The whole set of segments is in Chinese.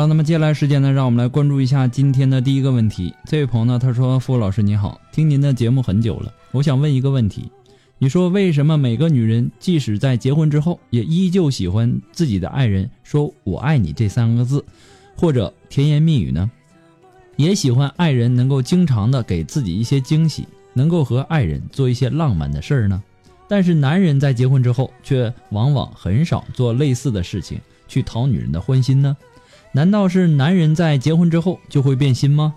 了，那么接下来时间呢，让我们来关注一下今天的第一个问题。这位朋友呢，他说：“付老师你好，听您的节目很久了，我想问一个问题，你说为什么每个女人即使在结婚之后，也依旧喜欢自己的爱人说我爱你这三个字，或者甜言蜜语呢？也喜欢爱人能够经常的给自己一些惊喜，能够和爱人做一些浪漫的事儿呢？但是男人在结婚之后，却往往很少做类似的事情去讨女人的欢心呢？”难道是男人在结婚之后就会变心吗？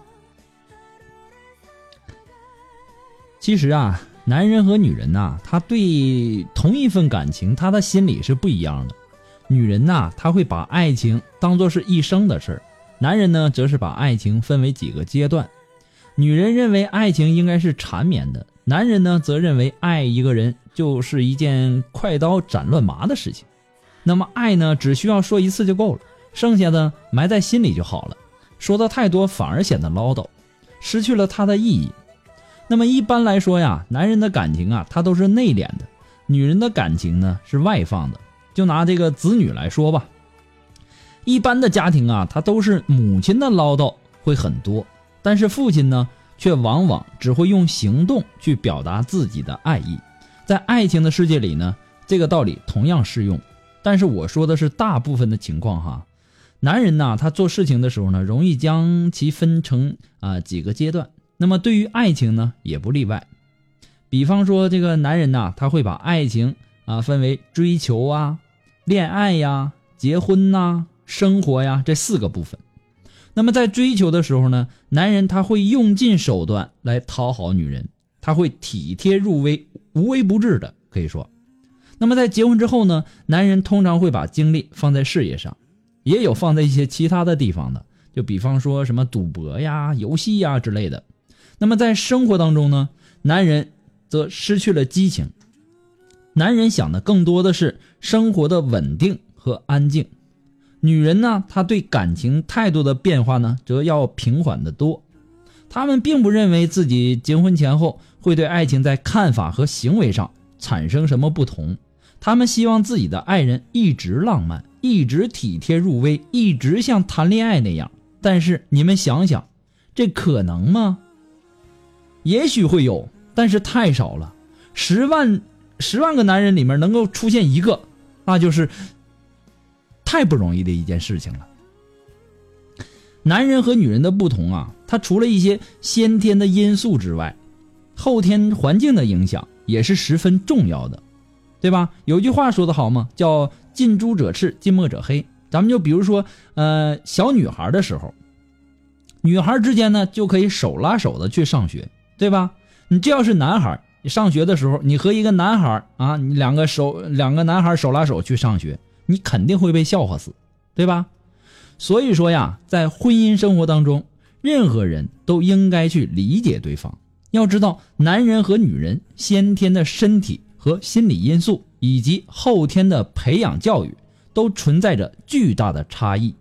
其实啊，男人和女人呐，他对同一份感情，他的心理是不一样的。女人呐，他会把爱情当做是一生的事儿；男人呢，则是把爱情分为几个阶段。女人认为爱情应该是缠绵的，男人呢，则认为爱一个人就是一件快刀斩乱麻的事情。那么，爱呢，只需要说一次就够了。剩下的埋在心里就好了，说的太多反而显得唠叨，失去了它的意义。那么一般来说呀，男人的感情啊，他都是内敛的；女人的感情呢是外放的。就拿这个子女来说吧，一般的家庭啊，他都是母亲的唠叨会很多，但是父亲呢，却往往只会用行动去表达自己的爱意。在爱情的世界里呢，这个道理同样适用。但是我说的是大部分的情况哈。男人呐，他做事情的时候呢，容易将其分成啊几个阶段。那么对于爱情呢，也不例外。比方说，这个男人呐，他会把爱情啊分为追求啊、恋爱呀、结婚呐、生活呀这四个部分。那么在追求的时候呢，男人他会用尽手段来讨好女人，他会体贴入微、无微不至的，可以说。那么在结婚之后呢，男人通常会把精力放在事业上。也有放在一些其他的地方的，就比方说什么赌博呀、游戏呀之类的。那么在生活当中呢，男人则失去了激情。男人想的更多的是生活的稳定和安静。女人呢，她对感情态度的变化呢，则要平缓的多。他们并不认为自己结婚前后会对爱情在看法和行为上产生什么不同。他们希望自己的爱人一直浪漫。一直体贴入微，一直像谈恋爱那样。但是你们想想，这可能吗？也许会有，但是太少了。十万十万个男人里面能够出现一个，那就是太不容易的一件事情了。男人和女人的不同啊，他除了一些先天的因素之外，后天环境的影响也是十分重要的，对吧？有句话说得好嘛，叫。近朱者赤，近墨者黑。咱们就比如说，呃，小女孩的时候，女孩之间呢就可以手拉手的去上学，对吧？你这要是男孩，你上学的时候，你和一个男孩啊，你两个手两个男孩手拉手去上学，你肯定会被笑话死，对吧？所以说呀，在婚姻生活当中，任何人都应该去理解对方。要知道，男人和女人先天的身体和心理因素，以及后天的培养教育，都存在着巨大的差异。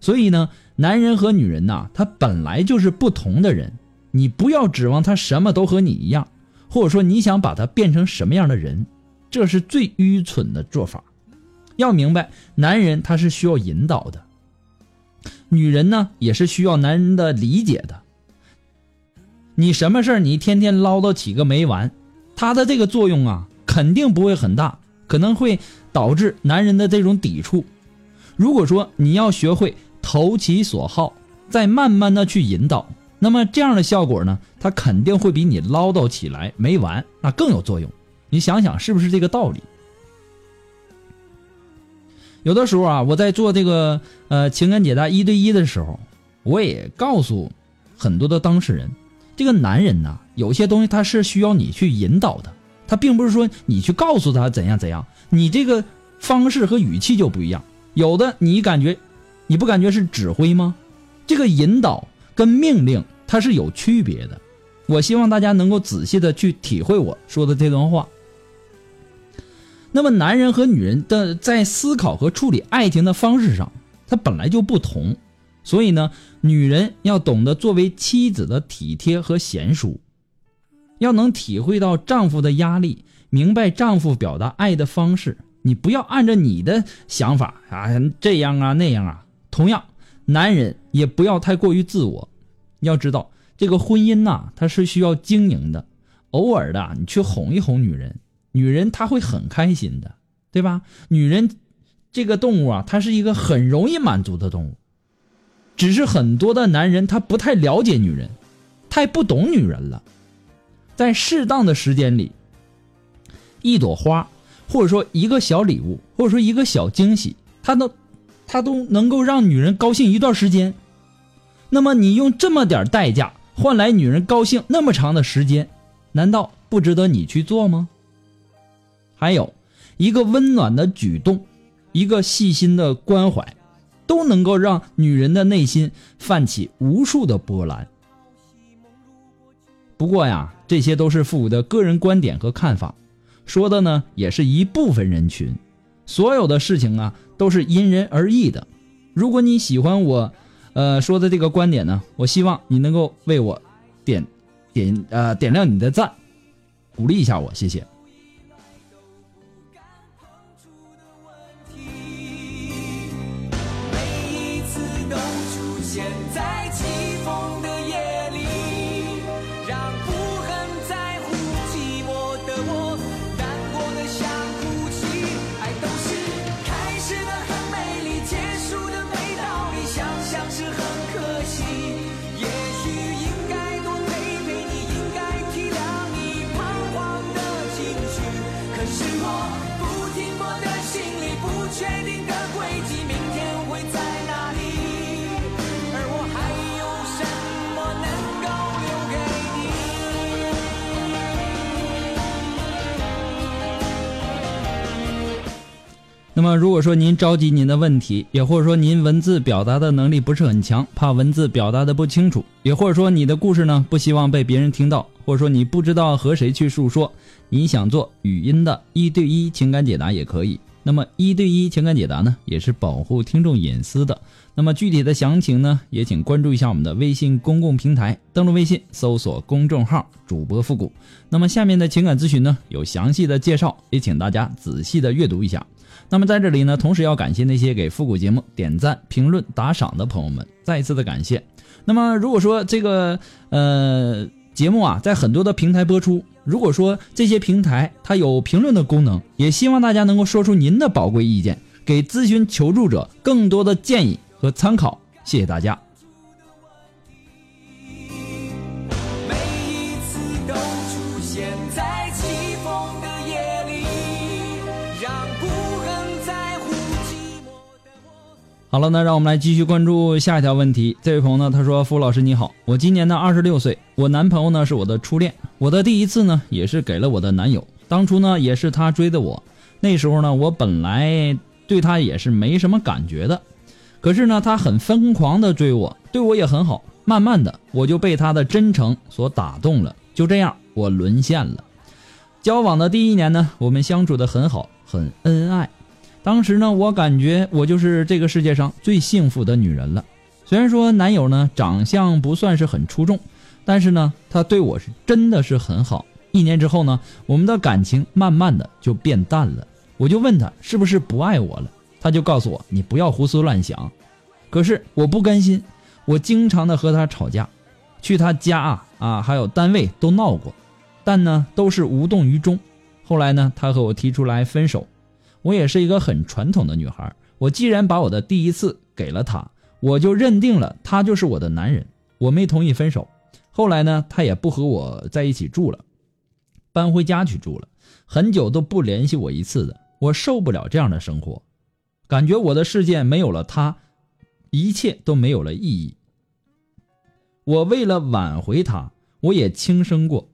所以呢，男人和女人呐，他本来就是不同的人。你不要指望他什么都和你一样，或者说你想把他变成什么样的人，这是最愚蠢的做法。要明白，男人他是需要引导的，女人呢也是需要男人的理解的。你什么事儿你天天唠叨起个没完，他的这个作用啊肯定不会很大，可能会导致男人的这种抵触。如果说你要学会投其所好，再慢慢的去引导。那么这样的效果呢，它肯定会比你唠叨起来没完那更有作用。你想想是不是这个道理？有的时候啊，我在做这个呃情感解答一对一的时候，我也告诉很多的当事人，这个男人呐，有些东西他是需要你去引导的，他并不是说你去告诉他怎样怎样，你这个方式和语气就不一样。有的你感觉，你不感觉是指挥吗？这个引导。跟命令它是有区别的，我希望大家能够仔细的去体会我说的这段话。那么，男人和女人的在思考和处理爱情的方式上，它本来就不同，所以呢，女人要懂得作为妻子的体贴和贤淑，要能体会到丈夫的压力，明白丈夫表达爱的方式。你不要按照你的想法啊，这样啊那样啊，同样。男人也不要太过于自我，要知道这个婚姻呐，它是需要经营的。偶尔的，你去哄一哄女人，女人她会很开心的，对吧？女人这个动物啊，它是一个很容易满足的动物。只是很多的男人他不太了解女人，太不懂女人了。在适当的时间里，一朵花，或者说一个小礼物，或者说一个小惊喜，它都。它都能够让女人高兴一段时间，那么你用这么点代价换来女人高兴那么长的时间，难道不值得你去做吗？还有一个温暖的举动，一个细心的关怀，都能够让女人的内心泛起无数的波澜。不过呀，这些都是父母的个人观点和看法，说的呢也是一部分人群。所有的事情啊，都是因人而异的。如果你喜欢我，呃说的这个观点呢，我希望你能够为我点点呃点亮你的赞，鼓励一下我，谢谢。我不停泊的行李不确定么，如果说您着急您的问题，也或者说您文字表达的能力不是很强，怕文字表达的不清楚，也或者说你的故事呢不希望被别人听到，或者说你不知道和谁去诉说，你想做语音的一对一情感解答也可以。那么一对一情感解答呢，也是保护听众隐私的。那么具体的详情呢，也请关注一下我们的微信公共平台，登录微信搜索公众号主播复古。那么下面的情感咨询呢，有详细的介绍，也请大家仔细的阅读一下。那么在这里呢，同时要感谢那些给复古节目点赞、评论、打赏的朋友们，再一次的感谢。那么如果说这个呃节目啊，在很多的平台播出，如果说这些平台它有评论的功能，也希望大家能够说出您的宝贵意见，给咨询求助者更多的建议和参考。谢谢大家。好了，那让我们来继续关注下一条问题。这位朋友呢，他说：“付老师你好，我今年呢二十六岁，我男朋友呢是我的初恋，我的第一次呢也是给了我的男友。当初呢也是他追的我，那时候呢我本来对他也是没什么感觉的。可是呢，他很疯狂的追我，对我也很好。慢慢的，我就被他的真诚所打动了。就这样，我沦陷了。交往的第一年呢，我们相处的很好，很恩爱。当时呢，我感觉我就是这个世界上最幸福的女人了。虽然说男友呢长相不算是很出众，但是呢，他对我是真的是很好。一年之后呢，我们的感情慢慢的就变淡了。我就问他是不是不爱我了，他就告诉我你不要胡思乱想。可是我不甘心，我经常的和他吵架，去他家啊啊还有单位都闹过，但呢都是无动于衷。后来呢，他和我提出来分手。我也是一个很传统的女孩，我既然把我的第一次给了他，我就认定了他就是我的男人。我没同意分手。后来呢，他也不和我在一起住了。搬回家去住了，很久都不联系我一次的，我受不了这样的生活，感觉我的世界没有了他，一切都没有了意义。我为了挽回他，我也轻生过。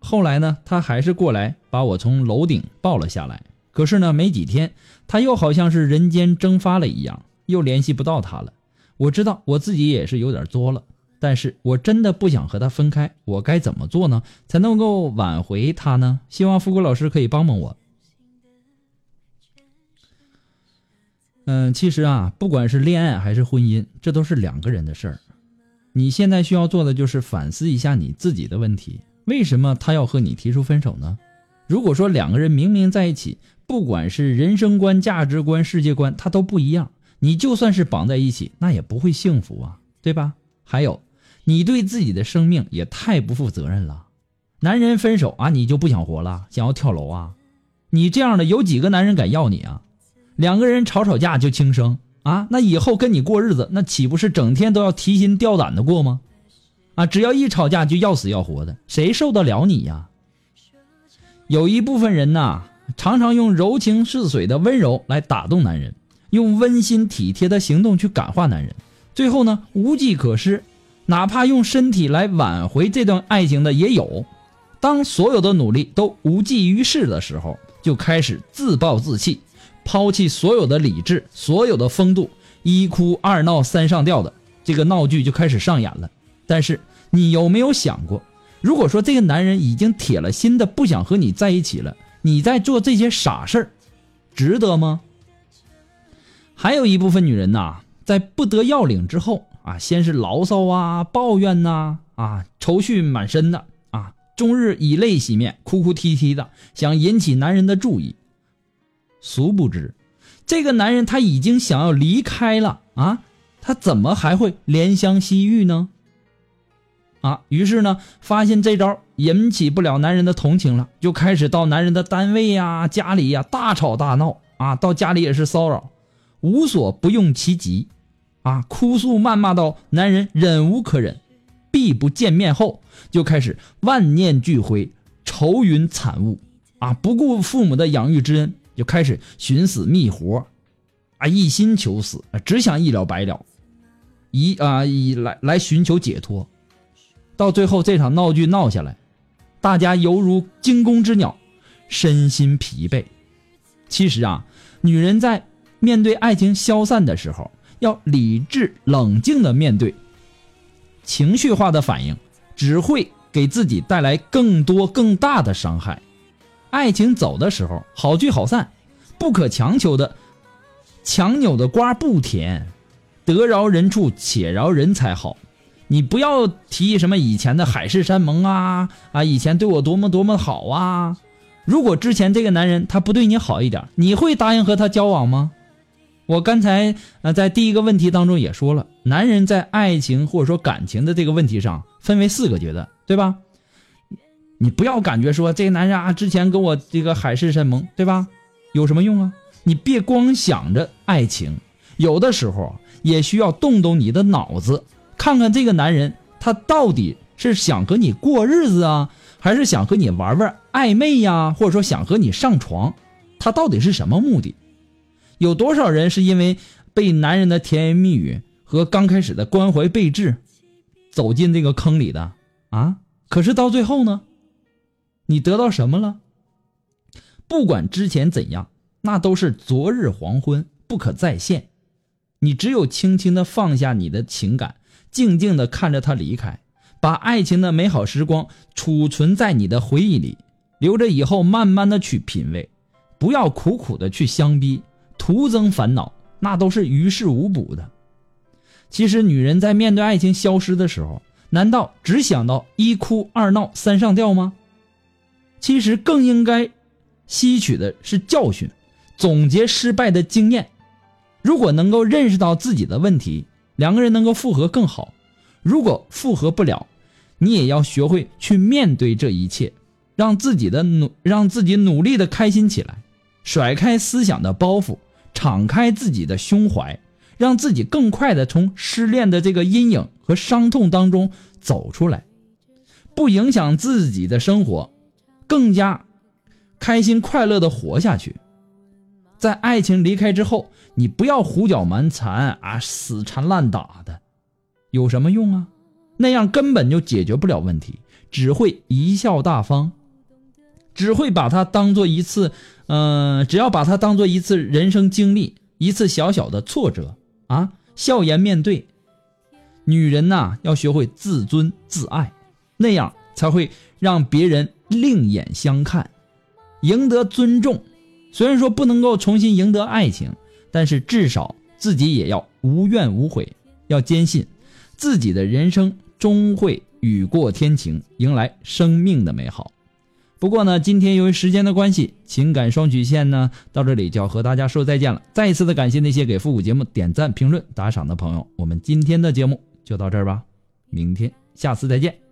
后来呢，他还是过来把我从楼顶抱了下来。可是呢，没几天，他又好像是人间蒸发了一样，又联系不到他了。我知道我自己也是有点作了。但是我真的不想和他分开，我该怎么做呢？才能够挽回他呢？希望富贵老师可以帮帮我。嗯，其实啊，不管是恋爱还是婚姻，这都是两个人的事儿。你现在需要做的就是反思一下你自己的问题：为什么他要和你提出分手呢？如果说两个人明明在一起，不管是人生观、价值观、世界观，他都不一样，你就算是绑在一起，那也不会幸福啊，对吧？还有。你对自己的生命也太不负责任了。男人分手啊，你就不想活了，想要跳楼啊？你这样的有几个男人敢要你啊？两个人吵吵架就轻生啊？那以后跟你过日子，那岂不是整天都要提心吊胆的过吗？啊，只要一吵架就要死要活的，谁受得了你呀？有一部分人呐，常常用柔情似水的温柔来打动男人，用温馨体贴的行动去感化男人，最后呢，无计可施。哪怕用身体来挽回这段爱情的也有，当所有的努力都无济于事的时候，就开始自暴自弃，抛弃所有的理智、所有的风度，一哭二闹三上吊的这个闹剧就开始上演了。但是你有没有想过，如果说这个男人已经铁了心的不想和你在一起了，你在做这些傻事儿，值得吗？还有一部分女人呐，在不得要领之后。啊，先是牢骚啊，抱怨呐，啊，愁绪满身的啊，终日以泪洗面，哭哭啼啼的，想引起男人的注意。殊不知，这个男人他已经想要离开了啊，他怎么还会怜香惜玉呢？啊，于是呢，发现这招引起不了男人的同情了，就开始到男人的单位呀、家里呀大吵大闹啊，到家里也是骚扰，无所不用其极。啊，哭诉谩骂到男人忍无可忍，必不见面后，就开始万念俱灰，愁云惨雾。啊，不顾父母的养育之恩，就开始寻死觅活，啊，一心求死，只想一了百了，以啊以来来寻求解脱。到最后这场闹剧闹下来，大家犹如惊弓之鸟，身心疲惫。其实啊，女人在面对爱情消散的时候。要理智冷静的面对，情绪化的反应只会给自己带来更多更大的伤害。爱情走的时候好聚好散，不可强求的，强扭的瓜不甜，得饶人处且饶人才好。你不要提什么以前的海誓山盟啊啊，以前对我多么多么好啊。如果之前这个男人他不对你好一点，你会答应和他交往吗？我刚才呃在第一个问题当中也说了，男人在爱情或者说感情的这个问题上分为四个阶段，对吧？你不要感觉说这个男人啊之前跟我这个海誓山盟，对吧？有什么用啊？你别光想着爱情，有的时候也需要动动你的脑子，看看这个男人他到底是想和你过日子啊，还是想和你玩玩暧昧呀，或者说想和你上床，他到底是什么目的？有多少人是因为被男人的甜言蜜语和刚开始的关怀备至，走进这个坑里的啊？可是到最后呢，你得到什么了？不管之前怎样，那都是昨日黄昏，不可再现。你只有轻轻的放下你的情感，静静的看着他离开，把爱情的美好时光储存在你的回忆里，留着以后慢慢的去品味，不要苦苦的去相逼，徒增烦恼，那都是于事无补的。其实，女人在面对爱情消失的时候，难道只想到一哭二闹三上吊吗？其实更应该吸取的是教训，总结失败的经验。如果能够认识到自己的问题，两个人能够复合更好。如果复合不了，你也要学会去面对这一切，让自己的努让自己努力的开心起来，甩开思想的包袱，敞开自己的胸怀，让自己更快的从失恋的这个阴影和伤痛当中走出来，不影响自己的生活，更加开心快乐的活下去。在爱情离开之后。你不要胡搅蛮缠啊，死缠烂打的，有什么用啊？那样根本就解决不了问题，只会贻笑大方，只会把它当做一次，嗯，只要把它当做一次人生经历，一次小小的挫折啊，笑颜面对。女人呐，要学会自尊自爱，那样才会让别人另眼相看，赢得尊重。虽然说不能够重新赢得爱情。但是至少自己也要无怨无悔，要坚信自己的人生终会雨过天晴，迎来生命的美好。不过呢，今天由于时间的关系，情感双曲线呢到这里就要和大家说再见了。再一次的感谢那些给复古节目点赞、评论、打赏的朋友。我们今天的节目就到这儿吧，明天下次再见。